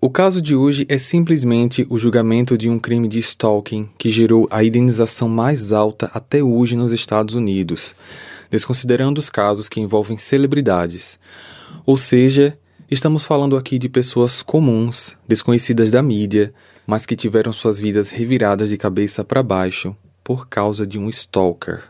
O caso de hoje é simplesmente o julgamento de um crime de stalking que gerou a indenização mais alta até hoje nos Estados Unidos, desconsiderando os casos que envolvem celebridades. Ou seja, estamos falando aqui de pessoas comuns, desconhecidas da mídia, mas que tiveram suas vidas reviradas de cabeça para baixo por causa de um stalker.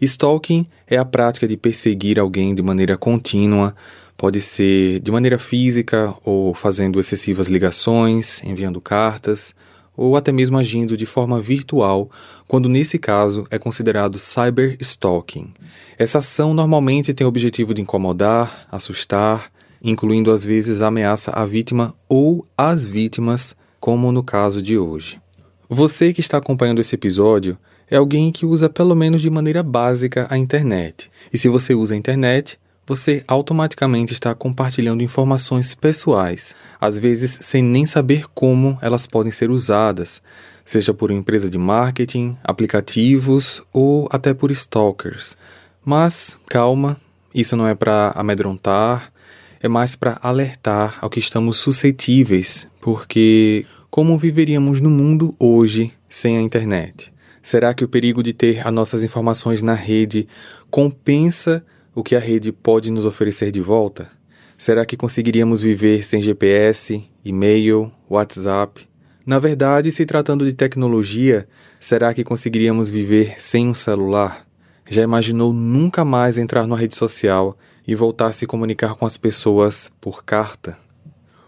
Stalking é a prática de perseguir alguém de maneira contínua Pode ser de maneira física ou fazendo excessivas ligações, enviando cartas, ou até mesmo agindo de forma virtual, quando nesse caso é considerado cyberstalking. Essa ação normalmente tem o objetivo de incomodar, assustar, incluindo às vezes ameaça à vítima ou às vítimas, como no caso de hoje. Você que está acompanhando esse episódio é alguém que usa pelo menos de maneira básica a internet. E se você usa a internet, você automaticamente está compartilhando informações pessoais, às vezes sem nem saber como elas podem ser usadas, seja por empresa de marketing, aplicativos ou até por stalkers. Mas calma, isso não é para amedrontar, é mais para alertar ao que estamos suscetíveis, porque como viveríamos no mundo hoje sem a internet? Será que o perigo de ter as nossas informações na rede compensa o que a rede pode nos oferecer de volta? Será que conseguiríamos viver sem GPS, e-mail, WhatsApp? Na verdade, se tratando de tecnologia, será que conseguiríamos viver sem um celular? Já imaginou nunca mais entrar numa rede social e voltar a se comunicar com as pessoas por carta?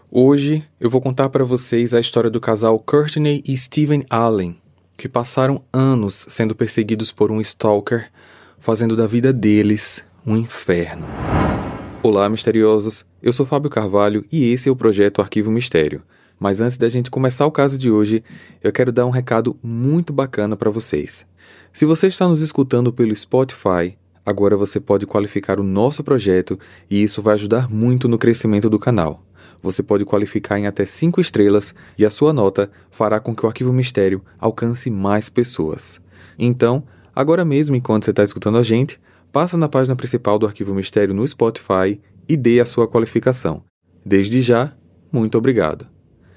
Hoje eu vou contar para vocês a história do casal Courtney e Steven Allen, que passaram anos sendo perseguidos por um stalker, fazendo da vida deles um inferno. Olá, misteriosos! Eu sou Fábio Carvalho e esse é o projeto Arquivo Mistério. Mas antes da gente começar o caso de hoje, eu quero dar um recado muito bacana para vocês. Se você está nos escutando pelo Spotify, agora você pode qualificar o nosso projeto e isso vai ajudar muito no crescimento do canal. Você pode qualificar em até 5 estrelas e a sua nota fará com que o Arquivo Mistério alcance mais pessoas. Então, agora mesmo enquanto você está escutando a gente, passa na página principal do Arquivo Mistério no Spotify e dê a sua qualificação. Desde já, muito obrigado.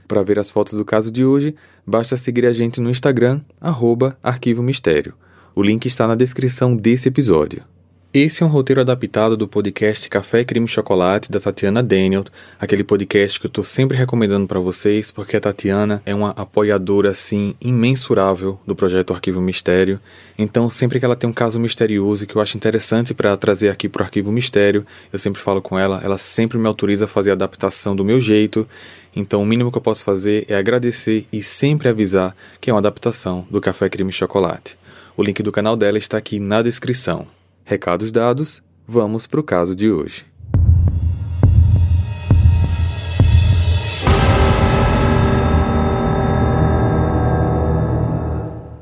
Para ver as fotos do caso de hoje, basta seguir a gente no Instagram, arroba Arquivo Mistério. O link está na descrição desse episódio. Esse é um roteiro adaptado do podcast Café Crime Chocolate da Tatiana Daniel, aquele podcast que eu estou sempre recomendando para vocês, porque a Tatiana é uma apoiadora assim imensurável do projeto Arquivo Mistério. Então, sempre que ela tem um caso misterioso que eu acho interessante para trazer aqui para o Arquivo Mistério, eu sempre falo com ela, ela sempre me autoriza a fazer a adaptação do meu jeito. Então, o mínimo que eu posso fazer é agradecer e sempre avisar que é uma adaptação do Café Crime Chocolate. O link do canal dela está aqui na descrição. Recados dados, vamos para o caso de hoje.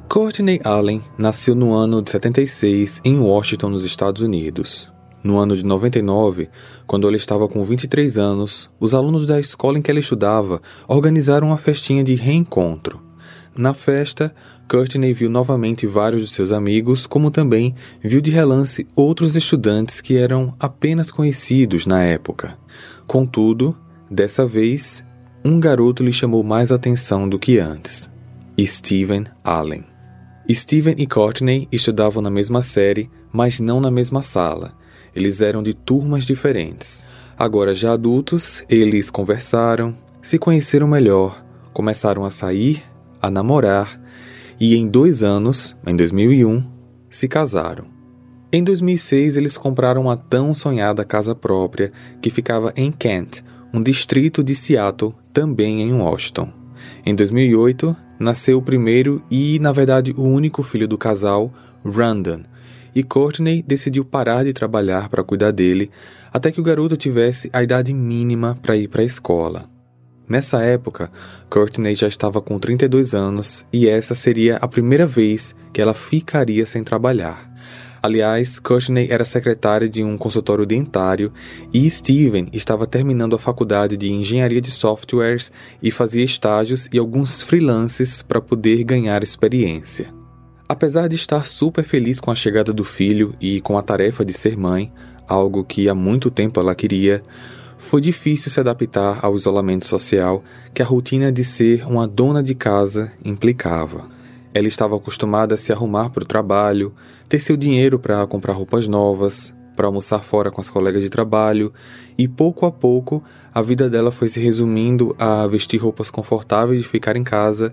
Courtney Allen nasceu no ano de 76 em Washington, nos Estados Unidos. No ano de 99, quando ela estava com 23 anos, os alunos da escola em que ela estudava organizaram uma festinha de reencontro. Na festa, Courtney viu novamente vários de seus amigos, como também viu de relance outros estudantes que eram apenas conhecidos na época. Contudo, dessa vez, um garoto lhe chamou mais atenção do que antes: Steven Allen. Steven e Courtney estudavam na mesma série, mas não na mesma sala. Eles eram de turmas diferentes. Agora, já adultos, eles conversaram, se conheceram melhor, começaram a sair a namorar e em dois anos, em 2001, se casaram. Em 2006, eles compraram a tão sonhada casa própria que ficava em Kent, um distrito de Seattle, também em Washington. Em 2008, nasceu o primeiro e, na verdade, o único filho do casal, Randon, e Courtney decidiu parar de trabalhar para cuidar dele até que o garoto tivesse a idade mínima para ir para a escola. Nessa época, Courtney já estava com 32 anos e essa seria a primeira vez que ela ficaria sem trabalhar. Aliás, Courtney era secretária de um consultório dentário e Steven estava terminando a faculdade de engenharia de softwares e fazia estágios e alguns freelances para poder ganhar experiência. Apesar de estar super feliz com a chegada do filho e com a tarefa de ser mãe, algo que há muito tempo ela queria, foi difícil se adaptar ao isolamento social que a rotina de ser uma dona de casa implicava. Ela estava acostumada a se arrumar para o trabalho, ter seu dinheiro para comprar roupas novas, para almoçar fora com as colegas de trabalho, e pouco a pouco a vida dela foi se resumindo a vestir roupas confortáveis de ficar em casa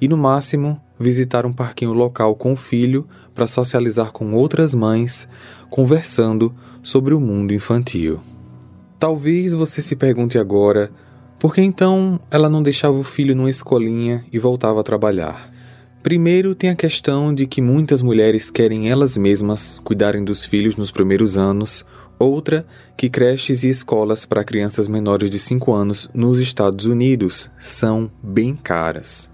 e, no máximo, visitar um parquinho local com o filho para socializar com outras mães, conversando sobre o mundo infantil. Talvez você se pergunte agora por que então ela não deixava o filho numa escolinha e voltava a trabalhar. Primeiro, tem a questão de que muitas mulheres querem elas mesmas cuidarem dos filhos nos primeiros anos, outra, que creches e escolas para crianças menores de 5 anos nos Estados Unidos são bem caras.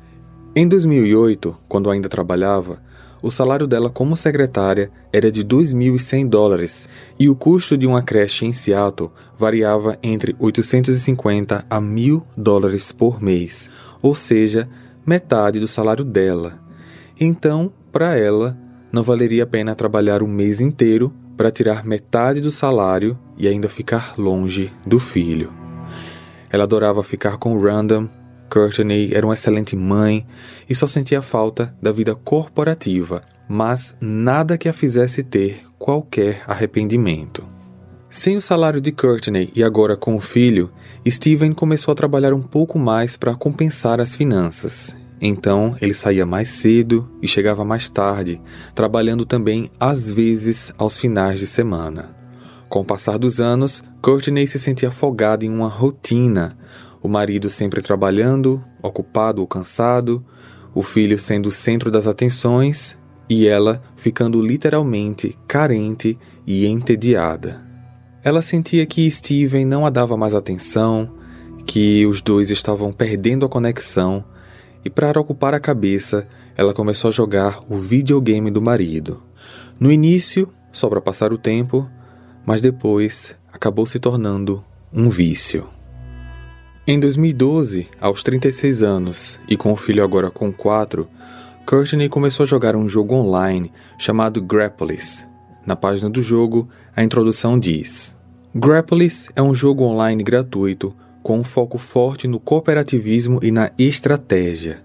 Em 2008, quando ainda trabalhava, o salário dela como secretária era de 2.100 dólares e o custo de uma creche em Seattle variava entre 850 a 1.000 dólares por mês, ou seja, metade do salário dela. Então, para ela, não valeria a pena trabalhar um mês inteiro para tirar metade do salário e ainda ficar longe do filho. Ela adorava ficar com Random, Courtney era uma excelente mãe e só sentia falta da vida corporativa, mas nada que a fizesse ter qualquer arrependimento. Sem o salário de Courtney e agora com o filho, Steven começou a trabalhar um pouco mais para compensar as finanças. Então ele saía mais cedo e chegava mais tarde, trabalhando também às vezes aos finais de semana. Com o passar dos anos, Courtney se sentia afogada em uma rotina, o marido sempre trabalhando, ocupado ou cansado, o filho sendo o centro das atenções e ela ficando literalmente carente e entediada. Ela sentia que Steven não a dava mais atenção, que os dois estavam perdendo a conexão, e para ocupar a cabeça, ela começou a jogar o videogame do marido. No início, só para passar o tempo, mas depois acabou se tornando um vício. Em 2012, aos 36 anos e com o filho agora com 4, Courtney começou a jogar um jogo online chamado Grappolis. Na página do jogo, a introdução diz: Grappolis é um jogo online gratuito com um foco forte no cooperativismo e na estratégia.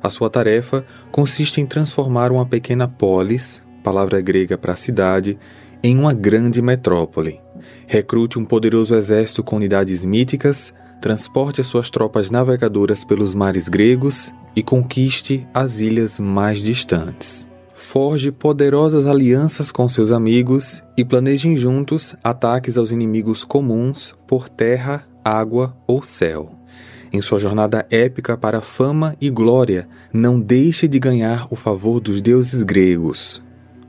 A sua tarefa consiste em transformar uma pequena polis, palavra grega para cidade, em uma grande metrópole. Recrute um poderoso exército com unidades míticas, transporte as suas tropas navegadoras pelos mares gregos e conquiste as ilhas mais distantes. Forge poderosas alianças com seus amigos e planejem juntos ataques aos inimigos comuns por terra, água ou céu. Em sua jornada épica para fama e glória, não deixe de ganhar o favor dos deuses gregos.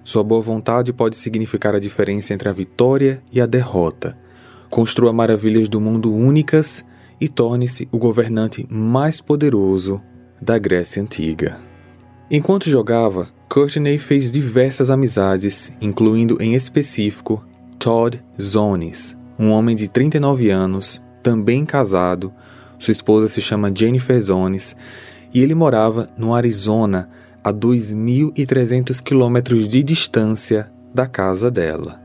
Sua boa vontade pode significar a diferença entre a vitória e a derrota. Construa maravilhas do mundo únicas e torne-se o governante mais poderoso da Grécia Antiga. Enquanto jogava, Courtney fez diversas amizades, incluindo em específico Todd Zones, um homem de 39 anos, também casado. Sua esposa se chama Jennifer Zones e ele morava no Arizona, a 2.300 quilômetros de distância da casa dela.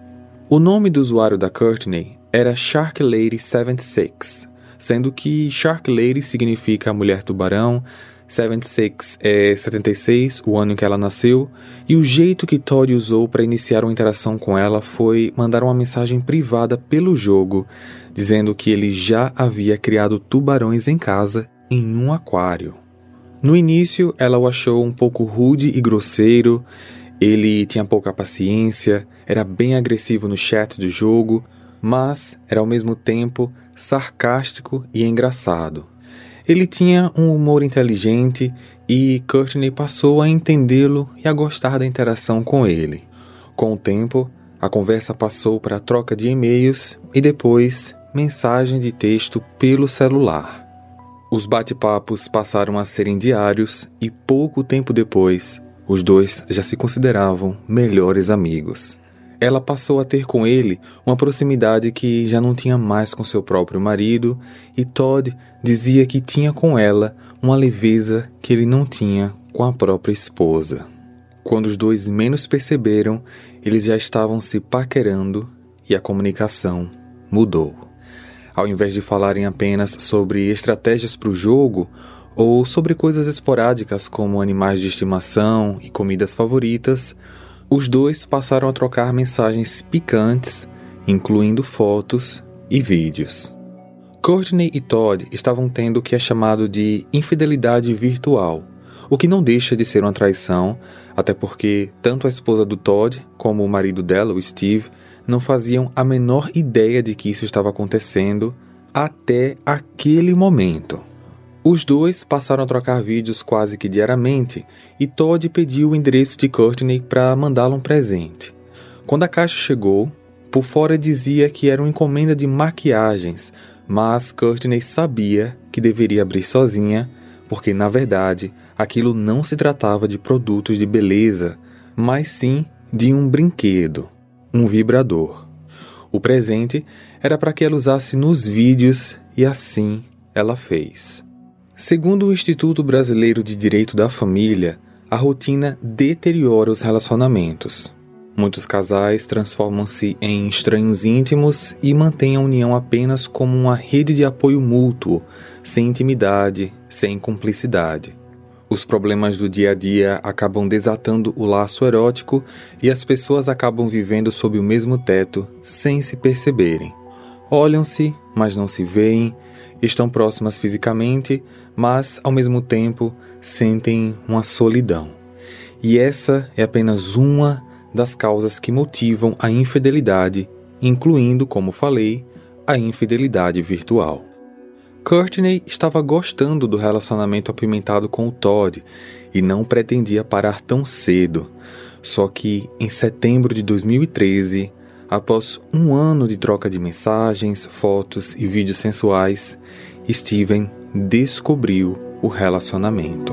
O nome do usuário da Courtney era Shark Lady 76, sendo que Shark Lady significa mulher tubarão, 76 é 76, o ano em que ela nasceu, e o jeito que Todd usou para iniciar uma interação com ela foi mandar uma mensagem privada pelo jogo, dizendo que ele já havia criado tubarões em casa em um aquário. No início, ela o achou um pouco rude e grosseiro, ele tinha pouca paciência, era bem agressivo no chat do jogo, mas era ao mesmo tempo sarcástico e engraçado. Ele tinha um humor inteligente e Courtney passou a entendê-lo e a gostar da interação com ele. Com o tempo, a conversa passou para a troca de e-mails e depois mensagem de texto pelo celular. Os bate-papos passaram a serem diários e pouco tempo depois, os dois já se consideravam melhores amigos ela passou a ter com ele uma proximidade que já não tinha mais com seu próprio marido, e Todd dizia que tinha com ela uma leveza que ele não tinha com a própria esposa. Quando os dois menos perceberam, eles já estavam se paquerando e a comunicação mudou. Ao invés de falarem apenas sobre estratégias para o jogo ou sobre coisas esporádicas como animais de estimação e comidas favoritas, os dois passaram a trocar mensagens picantes, incluindo fotos e vídeos. Courtney e Todd estavam tendo o que é chamado de infidelidade virtual, o que não deixa de ser uma traição, até porque tanto a esposa do Todd como o marido dela, o Steve, não faziam a menor ideia de que isso estava acontecendo até aquele momento. Os dois passaram a trocar vídeos quase que diariamente e Todd pediu o endereço de Courtney para mandá-la um presente. Quando a caixa chegou, por fora dizia que era uma encomenda de maquiagens, mas Courtney sabia que deveria abrir sozinha, porque na verdade aquilo não se tratava de produtos de beleza, mas sim de um brinquedo, um vibrador. O presente era para que ela usasse nos vídeos e assim ela fez. Segundo o Instituto Brasileiro de Direito da Família, a rotina deteriora os relacionamentos. Muitos casais transformam-se em estranhos íntimos e mantêm a união apenas como uma rede de apoio mútuo, sem intimidade, sem cumplicidade. Os problemas do dia a dia acabam desatando o laço erótico e as pessoas acabam vivendo sob o mesmo teto sem se perceberem. Olham-se, mas não se veem, estão próximas fisicamente, mas ao mesmo tempo sentem uma solidão. E essa é apenas uma das causas que motivam a infidelidade, incluindo, como falei, a infidelidade virtual. Courtney estava gostando do relacionamento apimentado com o Todd e não pretendia parar tão cedo. Só que, em setembro de 2013, Após um ano de troca de mensagens, fotos e vídeos sensuais, Steven descobriu o relacionamento.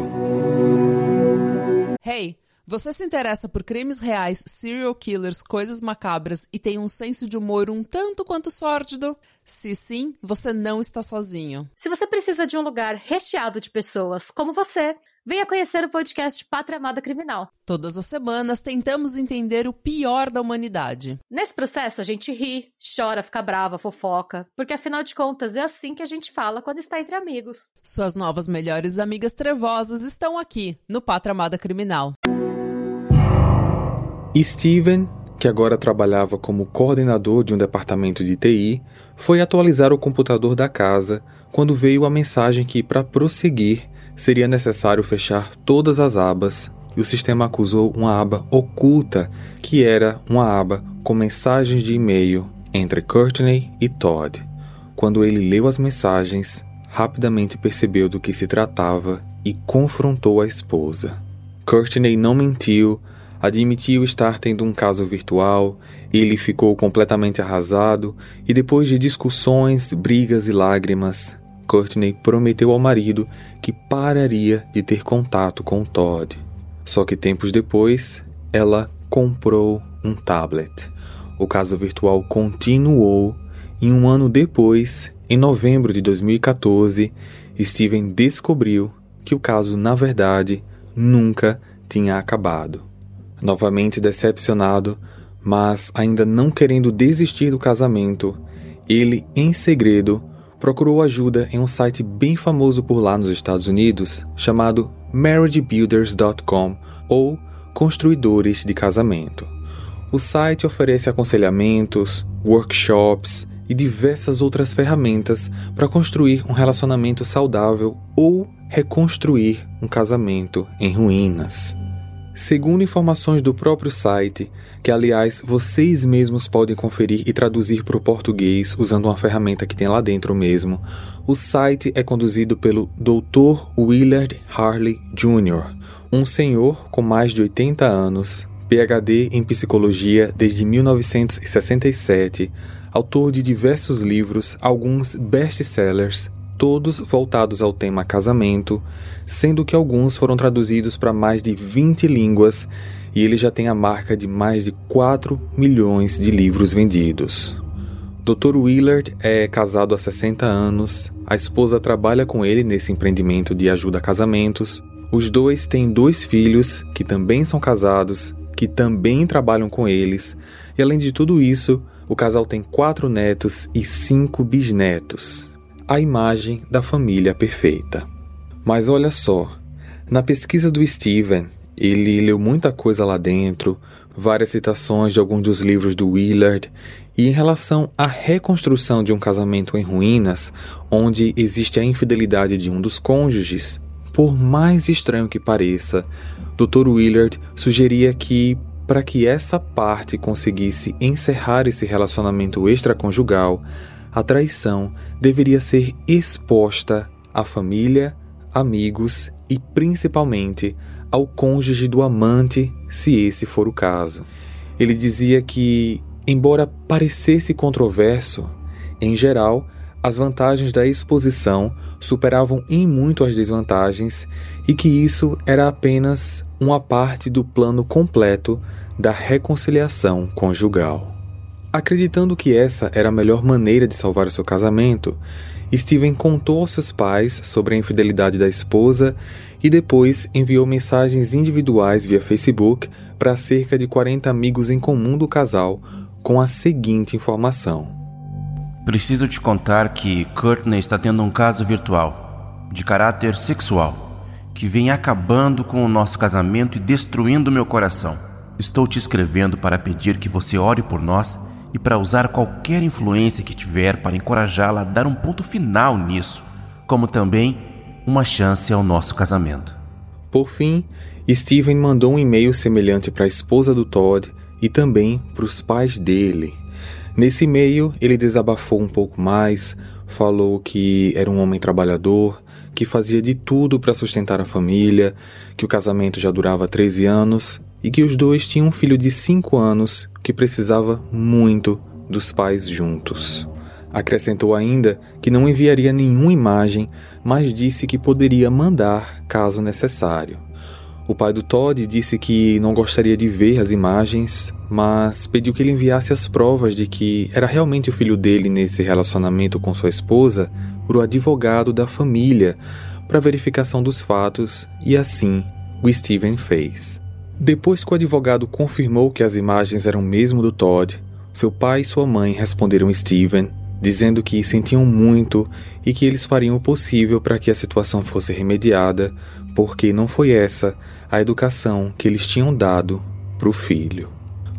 Hey, você se interessa por crimes reais, serial killers, coisas macabras e tem um senso de humor um tanto quanto sórdido? Se sim, você não está sozinho. Se você precisa de um lugar recheado de pessoas como você, Venha conhecer o podcast Pátria Amada Criminal. Todas as semanas tentamos entender o pior da humanidade. Nesse processo a gente ri, chora, fica brava, fofoca, porque afinal de contas é assim que a gente fala quando está entre amigos. Suas novas melhores amigas trevosas estão aqui no Pátria Amada Criminal. Steven, que agora trabalhava como coordenador de um departamento de TI, foi atualizar o computador da casa quando veio a mensagem que, para prosseguir, seria necessário fechar todas as abas e o sistema acusou uma aba oculta, que era uma aba com mensagens de e-mail entre Courtney e Todd. Quando ele leu as mensagens, rapidamente percebeu do que se tratava e confrontou a esposa. Courtney não mentiu, admitiu estar tendo um caso virtual, ele ficou completamente arrasado e depois de discussões, brigas e lágrimas, Courtney prometeu ao marido que pararia de ter contato com Todd. Só que tempos depois, ela comprou um tablet. O caso virtual continuou e um ano depois, em novembro de 2014, Steven descobriu que o caso, na verdade, nunca tinha acabado. Novamente decepcionado, mas ainda não querendo desistir do casamento, ele, em segredo, procurou ajuda em um site bem famoso por lá nos Estados Unidos chamado marriagebuilders.com ou Construidores de Casamento. O site oferece aconselhamentos, workshops e diversas outras ferramentas para construir um relacionamento saudável ou reconstruir um casamento em ruínas. Segundo informações do próprio site, que aliás vocês mesmos podem conferir e traduzir para o português usando uma ferramenta que tem lá dentro mesmo, o site é conduzido pelo Dr. Willard Harley Jr., um senhor com mais de 80 anos, PhD em psicologia desde 1967, autor de diversos livros, alguns best-sellers todos voltados ao tema casamento, sendo que alguns foram traduzidos para mais de 20 línguas e ele já tem a marca de mais de 4 milhões de livros vendidos. Dr. Willard é casado há 60 anos, a esposa trabalha com ele nesse empreendimento de ajuda a casamentos. Os dois têm dois filhos que também são casados, que também trabalham com eles, e além de tudo isso, o casal tem quatro netos e cinco bisnetos. A imagem da família perfeita. Mas olha só, na pesquisa do Steven, ele leu muita coisa lá dentro, várias citações de alguns dos livros do Willard, e em relação à reconstrução de um casamento em ruínas, onde existe a infidelidade de um dos cônjuges, por mais estranho que pareça, Dr. Willard sugeria que, para que essa parte conseguisse encerrar esse relacionamento extraconjugal, a traição deveria ser exposta à família, amigos e principalmente ao cônjuge do amante, se esse for o caso. Ele dizia que, embora parecesse controverso, em geral, as vantagens da exposição superavam em muito as desvantagens e que isso era apenas uma parte do plano completo da reconciliação conjugal. Acreditando que essa era a melhor maneira de salvar o seu casamento, Steven contou aos seus pais sobre a infidelidade da esposa e depois enviou mensagens individuais via Facebook para cerca de 40 amigos em comum do casal com a seguinte informação: Preciso te contar que Courtney está tendo um caso virtual, de caráter sexual, que vem acabando com o nosso casamento e destruindo meu coração. Estou te escrevendo para pedir que você ore por nós e para usar qualquer influência que tiver para encorajá-la a dar um ponto final nisso, como também uma chance ao nosso casamento. Por fim, Steven mandou um e-mail semelhante para a esposa do Todd e também para os pais dele. Nesse e-mail, ele desabafou um pouco mais, falou que era um homem trabalhador, que fazia de tudo para sustentar a família, que o casamento já durava 13 anos e que os dois tinham um filho de 5 anos que precisava muito dos pais juntos. Acrescentou ainda que não enviaria nenhuma imagem, mas disse que poderia mandar caso necessário. O pai do Todd disse que não gostaria de ver as imagens, mas pediu que ele enviasse as provas de que era realmente o filho dele nesse relacionamento com sua esposa para o advogado da família para verificação dos fatos, e assim o Steven fez. Depois que o advogado confirmou que as imagens eram mesmo do Todd, seu pai e sua mãe responderam Steven, dizendo que sentiam muito e que eles fariam o possível para que a situação fosse remediada, porque não foi essa a educação que eles tinham dado para o filho.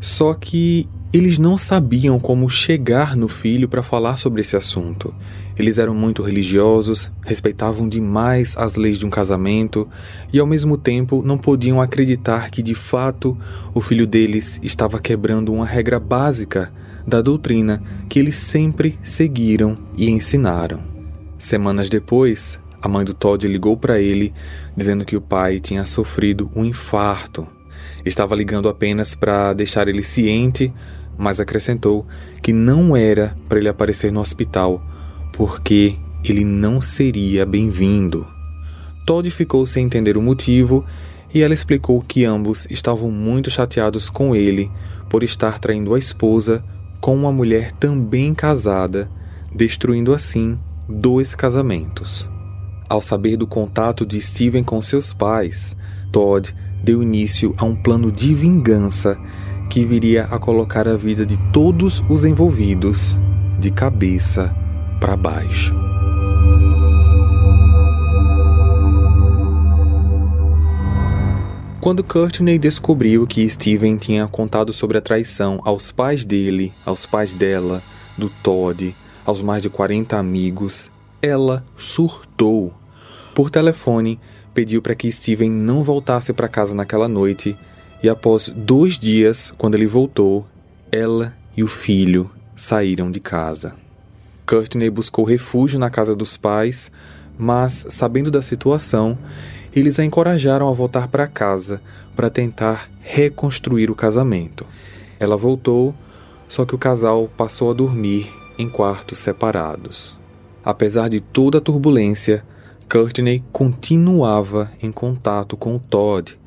Só que eles não sabiam como chegar no filho para falar sobre esse assunto. Eles eram muito religiosos, respeitavam demais as leis de um casamento e, ao mesmo tempo, não podiam acreditar que, de fato, o filho deles estava quebrando uma regra básica da doutrina que eles sempre seguiram e ensinaram. Semanas depois, a mãe do Todd ligou para ele dizendo que o pai tinha sofrido um infarto. Estava ligando apenas para deixar ele ciente, mas acrescentou que não era para ele aparecer no hospital porque ele não seria bem-vindo. Todd ficou sem entender o motivo e ela explicou que ambos estavam muito chateados com ele por estar traindo a esposa com uma mulher também casada, destruindo assim dois casamentos. Ao saber do contato de Steven com seus pais, Todd deu início a um plano de vingança que viria a colocar a vida de todos os envolvidos de cabeça para baixo. Quando Courtney descobriu que Steven tinha contado sobre a traição aos pais dele, aos pais dela, do Todd, aos mais de 40 amigos, ela surtou. Por telefone, pediu para que Steven não voltasse para casa naquela noite e, após dois dias, quando ele voltou, ela e o filho saíram de casa. Courtney buscou refúgio na casa dos pais, mas, sabendo da situação, eles a encorajaram a voltar para casa para tentar reconstruir o casamento. Ela voltou, só que o casal passou a dormir em quartos separados. Apesar de toda a turbulência, Courtney continuava em contato com o Todd,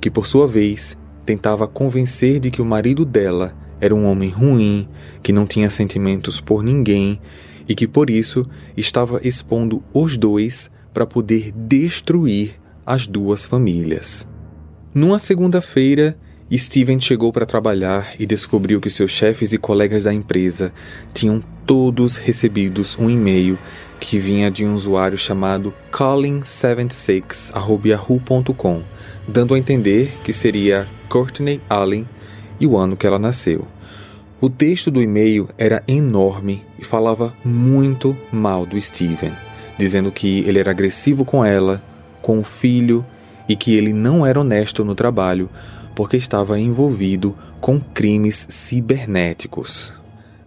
que por sua vez tentava convencer de que o marido dela era um homem ruim, que não tinha sentimentos por ninguém e que por isso estava expondo os dois para poder destruir as duas famílias. Numa segunda-feira, Steven chegou para trabalhar e descobriu que seus chefes e colegas da empresa tinham todos recebidos um e-mail que vinha de um usuário chamado colin76@yahoo.com, dando a entender que seria Courtney Allen e o ano que ela nasceu. O texto do e-mail era enorme e falava muito mal do Steven, dizendo que ele era agressivo com ela, com o filho e que ele não era honesto no trabalho porque estava envolvido com crimes cibernéticos.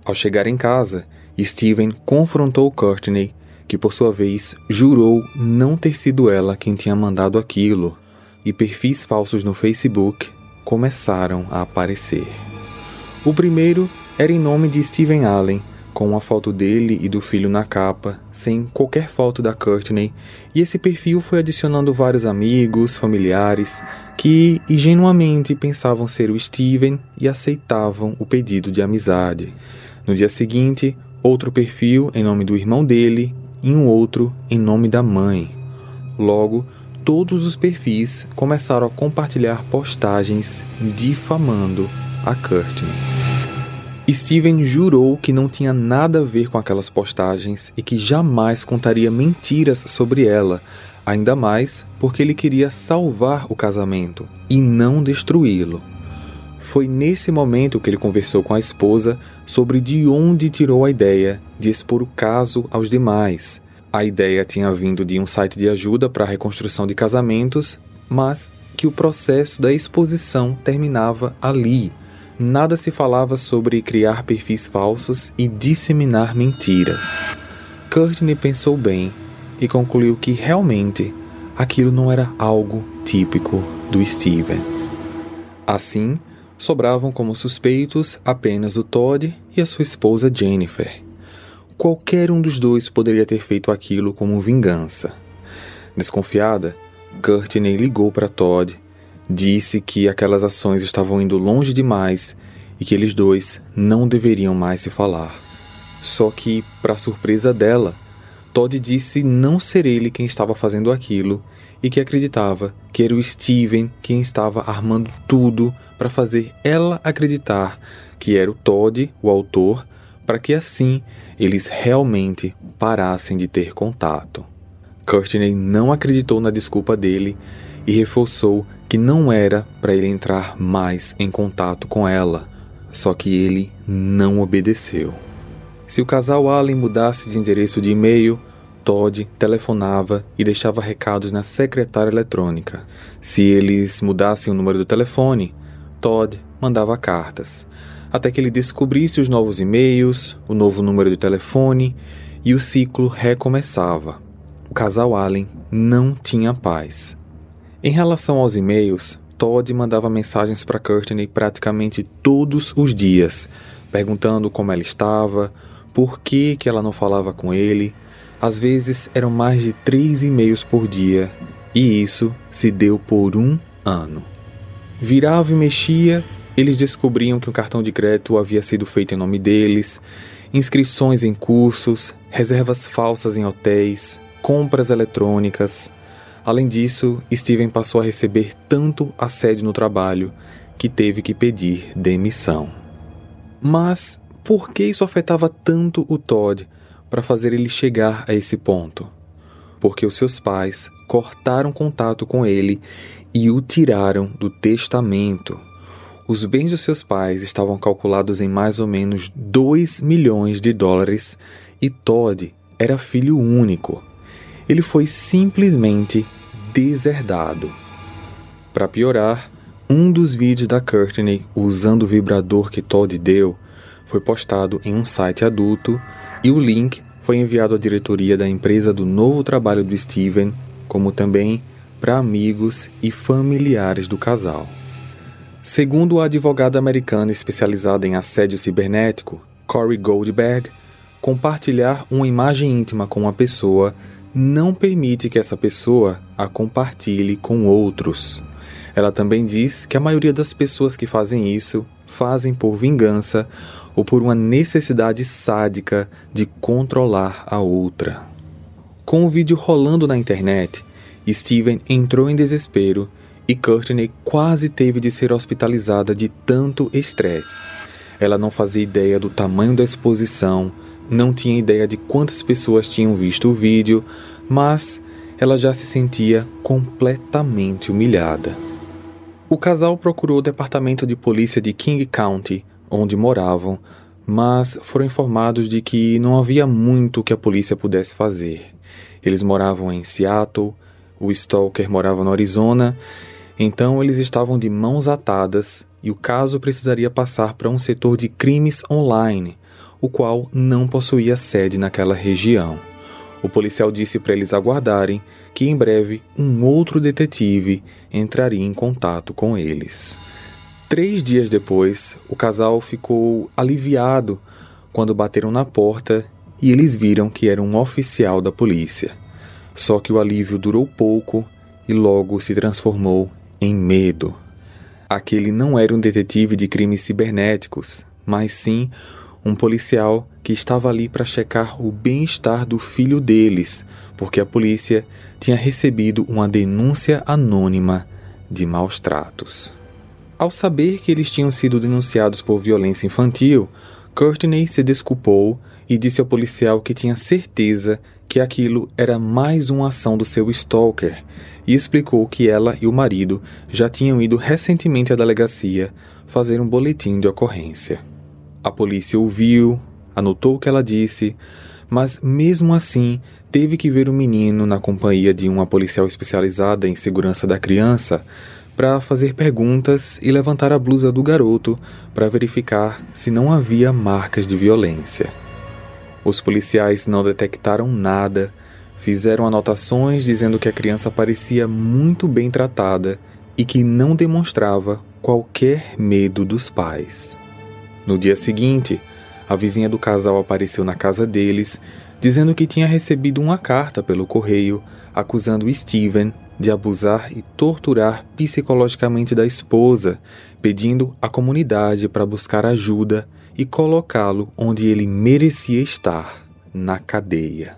Ao chegar em casa, Steven confrontou Courtney, que por sua vez jurou não ter sido ela quem tinha mandado aquilo, e perfis falsos no Facebook começaram a aparecer. O primeiro era em nome de Steven Allen, com a foto dele e do filho na capa, sem qualquer foto da Courtney, e esse perfil foi adicionando vários amigos, familiares, que ingenuamente pensavam ser o Steven e aceitavam o pedido de amizade. No dia seguinte, outro perfil em nome do irmão dele e um outro em nome da mãe. Logo, todos os perfis começaram a compartilhar postagens difamando a Courtney. Steven jurou que não tinha nada a ver com aquelas postagens e que jamais contaria mentiras sobre ela, ainda mais porque ele queria salvar o casamento e não destruí-lo. Foi nesse momento que ele conversou com a esposa sobre de onde tirou a ideia de expor o caso aos demais. A ideia tinha vindo de um site de ajuda para a reconstrução de casamentos, mas que o processo da exposição terminava ali nada se falava sobre criar perfis falsos e disseminar mentiras. Courtney pensou bem e concluiu que realmente aquilo não era algo típico do Steven. Assim, sobravam como suspeitos apenas o Todd e a sua esposa Jennifer. Qualquer um dos dois poderia ter feito aquilo como vingança. Desconfiada, Courtney ligou para Todd disse que aquelas ações estavam indo longe demais e que eles dois não deveriam mais se falar. Só que, para surpresa dela, Todd disse não ser ele quem estava fazendo aquilo e que acreditava que era o Steven quem estava armando tudo para fazer ela acreditar que era o Todd, o autor, para que assim eles realmente parassem de ter contato. Courtney não acreditou na desculpa dele e reforçou que não era para ele entrar mais em contato com ela, só que ele não obedeceu. Se o casal Allen mudasse de endereço de e-mail, Todd telefonava e deixava recados na secretária eletrônica. Se eles mudassem o número do telefone, Todd mandava cartas, até que ele descobrisse os novos e-mails, o novo número de telefone e o ciclo recomeçava. O casal Allen não tinha paz. Em relação aos e-mails, Todd mandava mensagens para Courtney praticamente todos os dias, perguntando como ela estava, por que, que ela não falava com ele. Às vezes eram mais de três e-mails por dia, e isso se deu por um ano. Virava e mexia, eles descobriam que um cartão de crédito havia sido feito em nome deles, inscrições em cursos, reservas falsas em hotéis, compras eletrônicas, Além disso, Steven passou a receber tanto assédio no trabalho que teve que pedir demissão. Mas por que isso afetava tanto o Todd para fazer ele chegar a esse ponto? Porque os seus pais cortaram contato com ele e o tiraram do testamento. Os bens dos seus pais estavam calculados em mais ou menos 2 milhões de dólares e Todd era filho único. Ele foi simplesmente deserdado. Para piorar, um dos vídeos da Courtney usando o vibrador que Todd deu foi postado em um site adulto e o link foi enviado à diretoria da empresa do novo trabalho do Steven, como também para amigos e familiares do casal. Segundo a advogada americana especializada em assédio cibernético, Corey Goldberg, compartilhar uma imagem íntima com uma pessoa não permite que essa pessoa a compartilhe com outros. Ela também diz que a maioria das pessoas que fazem isso fazem por vingança ou por uma necessidade sádica de controlar a outra. Com o vídeo rolando na internet, Steven entrou em desespero e Courtney quase teve de ser hospitalizada de tanto estresse. Ela não fazia ideia do tamanho da exposição, não tinha ideia de quantas pessoas tinham visto o vídeo, mas ela já se sentia completamente humilhada. O casal procurou o departamento de polícia de King County, onde moravam, mas foram informados de que não havia muito que a polícia pudesse fazer. Eles moravam em Seattle, o Stalker morava no Arizona, então eles estavam de mãos atadas e o caso precisaria passar para um setor de crimes online, o qual não possuía sede naquela região. O policial disse para eles aguardarem que em breve um outro detetive entraria em contato com eles. Três dias depois, o casal ficou aliviado quando bateram na porta e eles viram que era um oficial da polícia. Só que o alívio durou pouco e logo se transformou em medo. Aquele não era um detetive de crimes cibernéticos, mas sim um policial que estava ali para checar o bem-estar do filho deles, porque a polícia tinha recebido uma denúncia anônima de maus tratos. Ao saber que eles tinham sido denunciados por violência infantil, Courtney se desculpou e disse ao policial que tinha certeza que aquilo era mais uma ação do seu stalker e explicou que ela e o marido já tinham ido recentemente à delegacia fazer um boletim de ocorrência. A polícia ouviu, anotou o que ela disse, mas mesmo assim teve que ver o menino na companhia de uma policial especializada em segurança da criança para fazer perguntas e levantar a blusa do garoto para verificar se não havia marcas de violência. Os policiais não detectaram nada, fizeram anotações dizendo que a criança parecia muito bem tratada e que não demonstrava qualquer medo dos pais. No dia seguinte, a vizinha do casal apareceu na casa deles, dizendo que tinha recebido uma carta pelo correio acusando Steven de abusar e torturar psicologicamente da esposa, pedindo à comunidade para buscar ajuda e colocá-lo onde ele merecia estar na cadeia.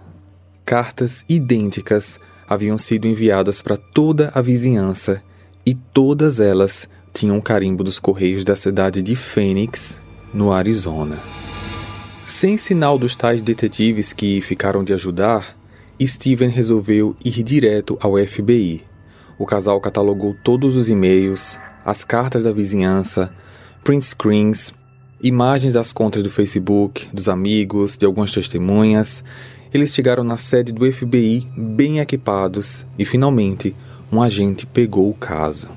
Cartas idênticas haviam sido enviadas para toda a vizinhança e todas elas tinham carimbo dos correios da cidade de Phoenix, no Arizona. Sem sinal dos tais detetives que ficaram de ajudar, Steven resolveu ir direto ao FBI. O casal catalogou todos os e-mails, as cartas da vizinhança, print screens, imagens das contas do Facebook, dos amigos, de algumas testemunhas. Eles chegaram na sede do FBI bem equipados e finalmente um agente pegou o caso.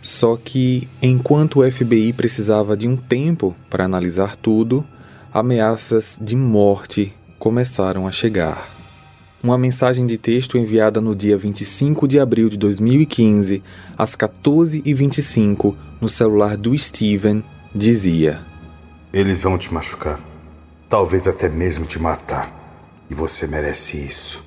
Só que, enquanto o FBI precisava de um tempo para analisar tudo, ameaças de morte começaram a chegar. Uma mensagem de texto enviada no dia 25 de abril de 2015, às 14h25, no celular do Steven, dizia: Eles vão te machucar, talvez até mesmo te matar, e você merece isso.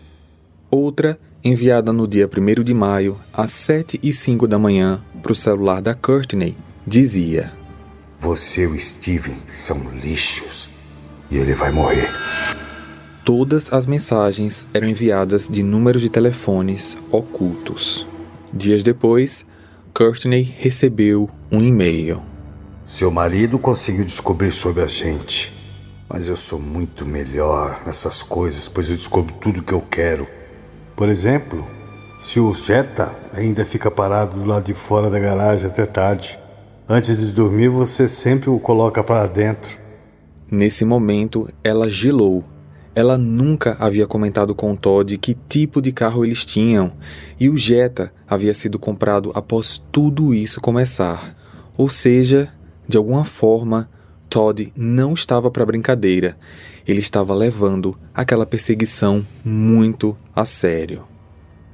Outra, enviada no dia 1 de maio, às 7 h 05 da manhã, para o celular da Courtney, dizia: Você e o Steven são lixos e ele vai morrer. Todas as mensagens eram enviadas de números de telefones ocultos. Dias depois, Courtney recebeu um e-mail. Seu marido conseguiu descobrir sobre a gente, mas eu sou muito melhor nessas coisas, pois eu descubro tudo que eu quero. Por exemplo, se o Jetta ainda fica parado do lado de fora da garagem até tarde, antes de dormir você sempre o coloca para dentro. Nesse momento, ela gelou. Ela nunca havia comentado com Todd que tipo de carro eles tinham, e o Jetta havia sido comprado após tudo isso começar. Ou seja, de alguma forma, Todd não estava para brincadeira. Ele estava levando aquela perseguição muito a sério.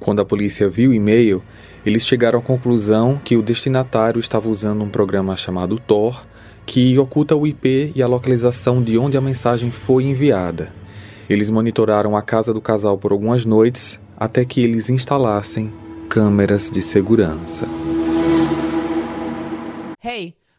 Quando a polícia viu o e-mail, eles chegaram à conclusão que o destinatário estava usando um programa chamado Tor que oculta o IP e a localização de onde a mensagem foi enviada. Eles monitoraram a casa do casal por algumas noites até que eles instalassem câmeras de segurança. Hey,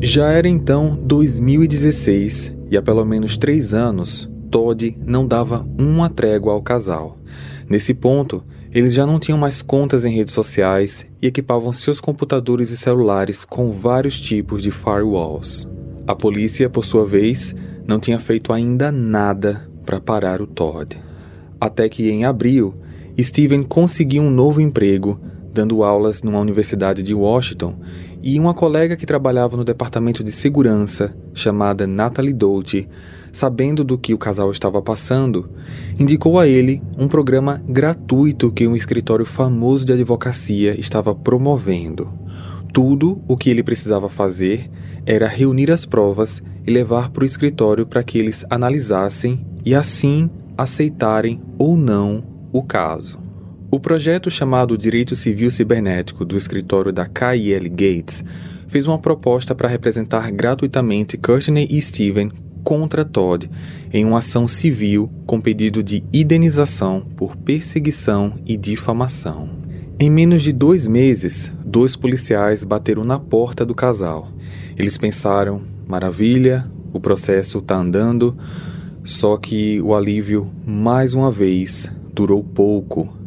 Já era então 2016 e há pelo menos três anos, Todd não dava uma trégua ao casal. Nesse ponto, eles já não tinham mais contas em redes sociais e equipavam seus computadores e celulares com vários tipos de firewalls. A polícia, por sua vez, não tinha feito ainda nada para parar o Todd. Até que em abril, Steven conseguiu um novo emprego, dando aulas numa universidade de Washington e uma colega que trabalhava no departamento de segurança, chamada Natalie Dolce, sabendo do que o casal estava passando, indicou a ele um programa gratuito que um escritório famoso de advocacia estava promovendo. Tudo o que ele precisava fazer era reunir as provas e levar para o escritório para que eles analisassem e assim aceitarem ou não o caso. O projeto chamado Direito Civil Cibernético do escritório da KL Gates fez uma proposta para representar gratuitamente Courtney e Steven contra Todd em uma ação civil com pedido de indenização por perseguição e difamação. Em menos de dois meses, dois policiais bateram na porta do casal. Eles pensaram: maravilha, o processo está andando, só que o alívio, mais uma vez, durou pouco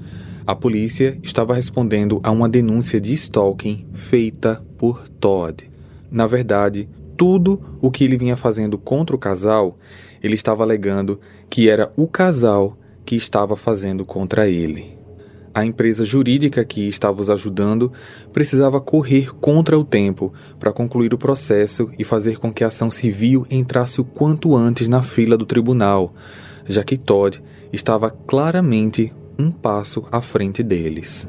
a polícia estava respondendo a uma denúncia de stalking feita por Todd. Na verdade, tudo o que ele vinha fazendo contra o casal, ele estava alegando que era o casal que estava fazendo contra ele. A empresa jurídica que estava os ajudando precisava correr contra o tempo para concluir o processo e fazer com que a ação civil entrasse o quanto antes na fila do tribunal, já que Todd estava claramente um passo à frente deles.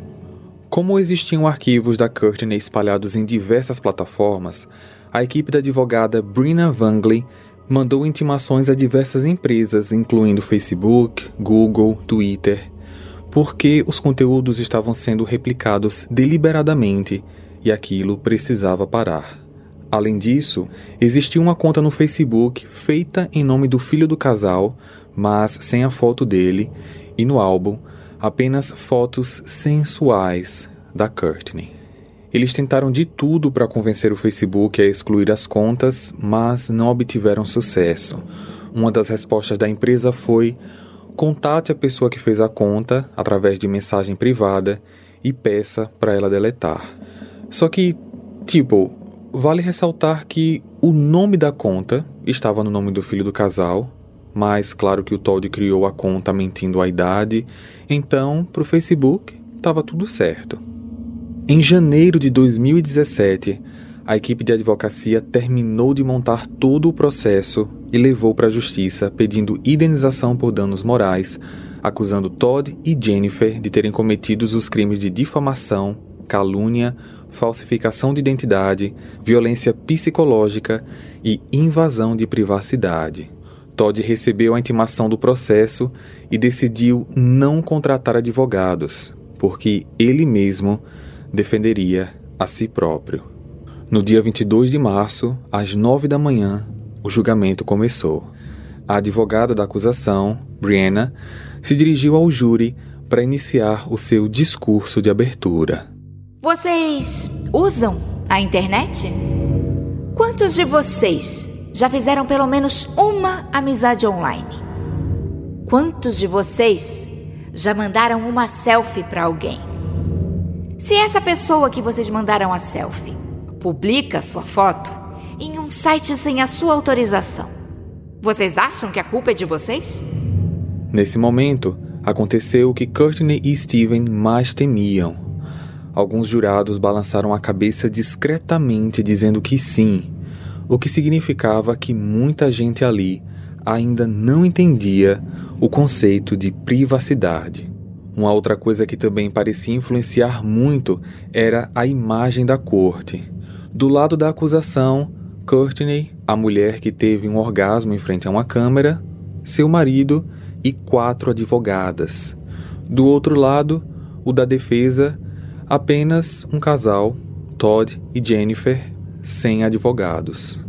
Como existiam arquivos da Courtney espalhados em diversas plataformas, a equipe da advogada Brina Vangley mandou intimações a diversas empresas, incluindo Facebook, Google, Twitter, porque os conteúdos estavam sendo replicados deliberadamente e aquilo precisava parar. Além disso, existia uma conta no Facebook feita em nome do filho do casal, mas sem a foto dele, e no álbum apenas fotos sensuais da Courtney. Eles tentaram de tudo para convencer o Facebook a excluir as contas, mas não obtiveram sucesso. Uma das respostas da empresa foi: contate a pessoa que fez a conta através de mensagem privada e peça para ela deletar. Só que, tipo, vale ressaltar que o nome da conta estava no nome do filho do casal mas claro que o Todd criou a conta mentindo a idade, então para o Facebook estava tudo certo. Em janeiro de 2017, a equipe de advocacia terminou de montar todo o processo e levou para a justiça pedindo indenização por danos morais, acusando Todd e Jennifer de terem cometido os crimes de difamação, calúnia, falsificação de identidade, violência psicológica e invasão de privacidade. Todd recebeu a intimação do processo e decidiu não contratar advogados, porque ele mesmo defenderia a si próprio. No dia 22 de março, às 9 da manhã, o julgamento começou. A advogada da acusação, Brianna, se dirigiu ao júri para iniciar o seu discurso de abertura. Vocês usam a internet? Quantos de vocês já fizeram pelo menos uma amizade online? Quantos de vocês já mandaram uma selfie para alguém? Se essa pessoa que vocês mandaram a selfie publica sua foto em um site sem a sua autorização, vocês acham que a culpa é de vocês? Nesse momento, aconteceu o que Courtney e Steven mais temiam. Alguns jurados balançaram a cabeça discretamente, dizendo que sim, o que significava que muita gente ali ainda não entendia o conceito de privacidade. Uma outra coisa que também parecia influenciar muito era a imagem da corte. Do lado da acusação, Courtney, a mulher que teve um orgasmo em frente a uma câmera, seu marido e quatro advogadas. Do outro lado, o da defesa, apenas um casal, Todd e Jennifer, sem advogados.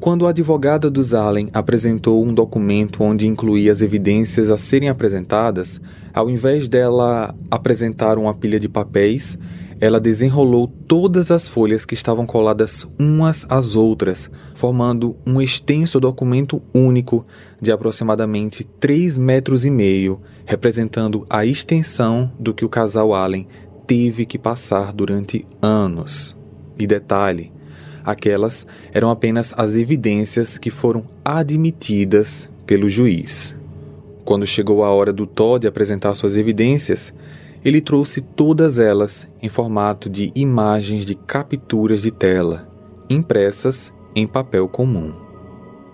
Quando a advogada dos Allen apresentou um documento onde incluía as evidências a serem apresentadas, ao invés dela apresentar uma pilha de papéis, ela desenrolou todas as folhas que estavam coladas umas às outras, formando um extenso documento único de aproximadamente 3 metros e meio, representando a extensão do que o casal Allen teve que passar durante anos. E detalhe, aquelas eram apenas as evidências que foram admitidas pelo juiz. Quando chegou a hora do Todd apresentar suas evidências, ele trouxe todas elas em formato de imagens de capturas de tela, impressas em papel comum.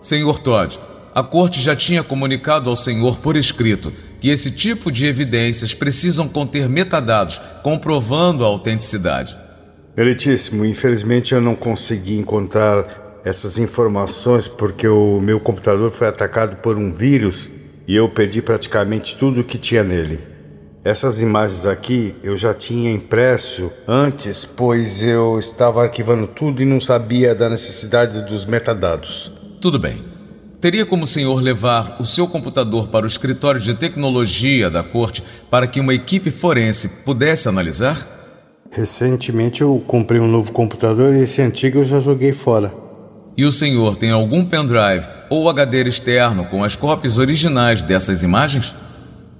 Senhor Todd, a corte já tinha comunicado ao senhor por escrito que esse tipo de evidências precisam conter metadados comprovando a autenticidade. Meritíssimo, infelizmente eu não consegui encontrar essas informações porque o meu computador foi atacado por um vírus e eu perdi praticamente tudo o que tinha nele. Essas imagens aqui eu já tinha impresso antes, pois eu estava arquivando tudo e não sabia da necessidade dos metadados. Tudo bem. Teria como o senhor levar o seu computador para o escritório de tecnologia da corte para que uma equipe forense pudesse analisar? Recentemente eu comprei um novo computador e esse antigo eu já joguei fora. E o senhor tem algum pendrive ou HD externo com as cópias originais dessas imagens?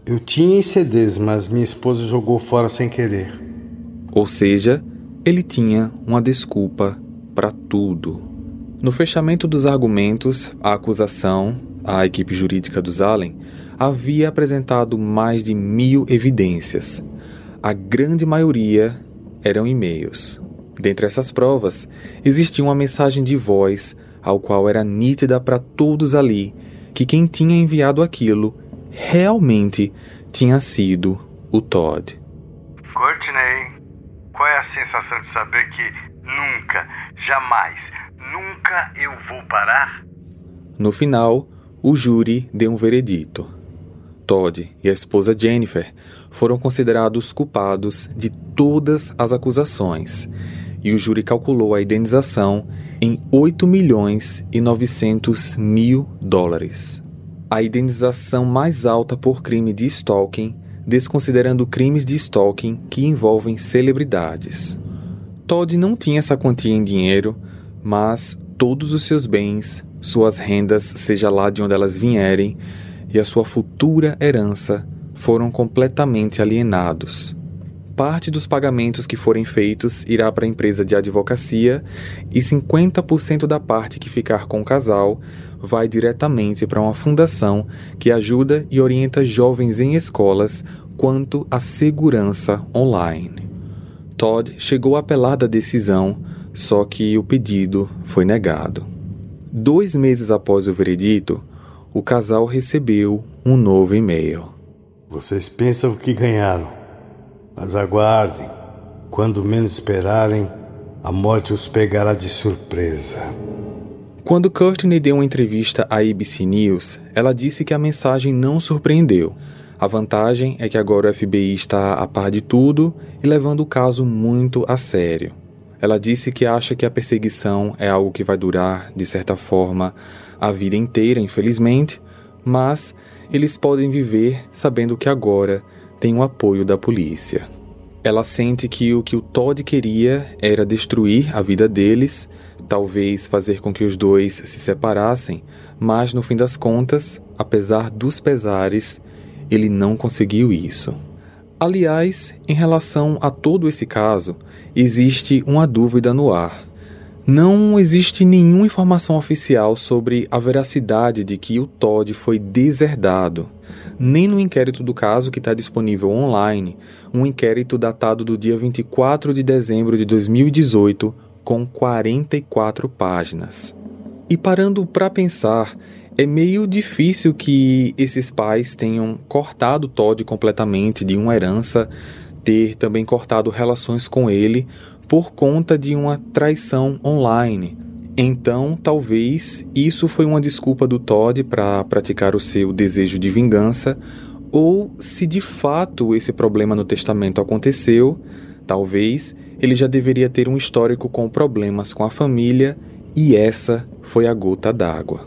Eu tinha em CDs, mas minha esposa jogou fora sem querer. Ou seja, ele tinha uma desculpa para tudo. No fechamento dos argumentos, a acusação, a equipe jurídica dos Allen, havia apresentado mais de mil evidências. A grande maioria eram e-mails. Dentre essas provas, existia uma mensagem de voz, ao qual era nítida para todos ali que quem tinha enviado aquilo realmente tinha sido o Todd. Courtney, qual é a sensação de saber que nunca, jamais, nunca eu vou parar? No final, o júri deu um veredito. Todd e a esposa Jennifer foram considerados culpados de todas as acusações, e o júri calculou a indenização em 8 milhões e 900 mil dólares. A indenização mais alta por crime de stalking, desconsiderando crimes de stalking que envolvem celebridades. Todd não tinha essa quantia em dinheiro, mas todos os seus bens, suas rendas, seja lá de onde elas vierem, e a sua futura herança foram completamente alienados. Parte dos pagamentos que forem feitos irá para a empresa de advocacia e 50% da parte que ficar com o casal vai diretamente para uma fundação que ajuda e orienta jovens em escolas quanto à segurança online. Todd chegou a apelar da decisão, só que o pedido foi negado. Dois meses após o veredito, o casal recebeu um novo e-mail. Vocês pensam que ganharam, mas aguardem. Quando menos esperarem, a morte os pegará de surpresa. Quando Courtney deu uma entrevista à ABC News, ela disse que a mensagem não surpreendeu. A vantagem é que agora o FBI está a par de tudo e levando o caso muito a sério. Ela disse que acha que a perseguição é algo que vai durar, de certa forma, a vida inteira, infelizmente, mas eles podem viver sabendo que agora tem o apoio da polícia. Ela sente que o que o Todd queria era destruir a vida deles, talvez fazer com que os dois se separassem, mas no fim das contas, apesar dos pesares, ele não conseguiu isso. Aliás, em relação a todo esse caso, existe uma dúvida no ar. Não existe nenhuma informação oficial sobre a veracidade de que o Todd foi deserdado, nem no inquérito do caso que está disponível online, um inquérito datado do dia 24 de dezembro de 2018, com 44 páginas. E parando para pensar, É meio difícil que esses pais tenham cortado Todd completamente de uma herança, ter também cortado relações com ele por conta de uma traição online. Então, talvez isso foi uma desculpa do Todd para praticar o seu desejo de vingança, ou se de fato esse problema no testamento aconteceu, talvez ele já deveria ter um histórico com problemas com a família e essa foi a gota d'água.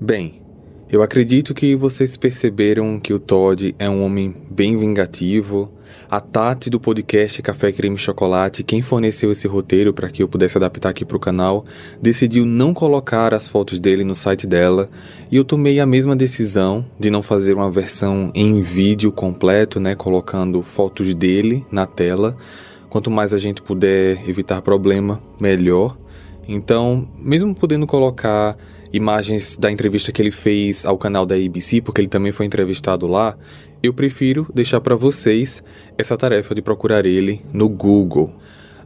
Bem, eu acredito que vocês perceberam que o Todd é um homem bem vingativo. A Tati do podcast Café Creme Chocolate, quem forneceu esse roteiro para que eu pudesse adaptar aqui para o canal, decidiu não colocar as fotos dele no site dela e eu tomei a mesma decisão de não fazer uma versão em vídeo completo, né, colocando fotos dele na tela. Quanto mais a gente puder evitar problema, melhor. Então, mesmo podendo colocar imagens da entrevista que ele fez ao canal da ABC, porque ele também foi entrevistado lá, eu prefiro deixar para vocês essa tarefa de procurar ele no Google.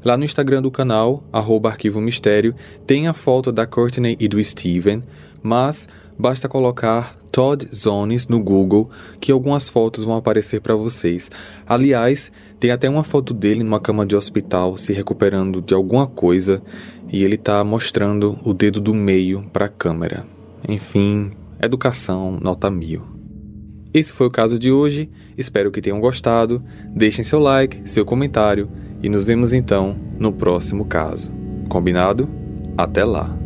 Lá no Instagram do canal, arroba Arquivo Mistério, tem a foto da Courtney e do Steven, mas basta colocar Todd Zones no Google que algumas fotos vão aparecer para vocês. Aliás, tem até uma foto dele numa cama de hospital se recuperando de alguma coisa e ele está mostrando o dedo do meio para a câmera. Enfim, educação nota mil. Esse foi o caso de hoje, espero que tenham gostado. Deixem seu like, seu comentário e nos vemos então no próximo caso. Combinado? Até lá!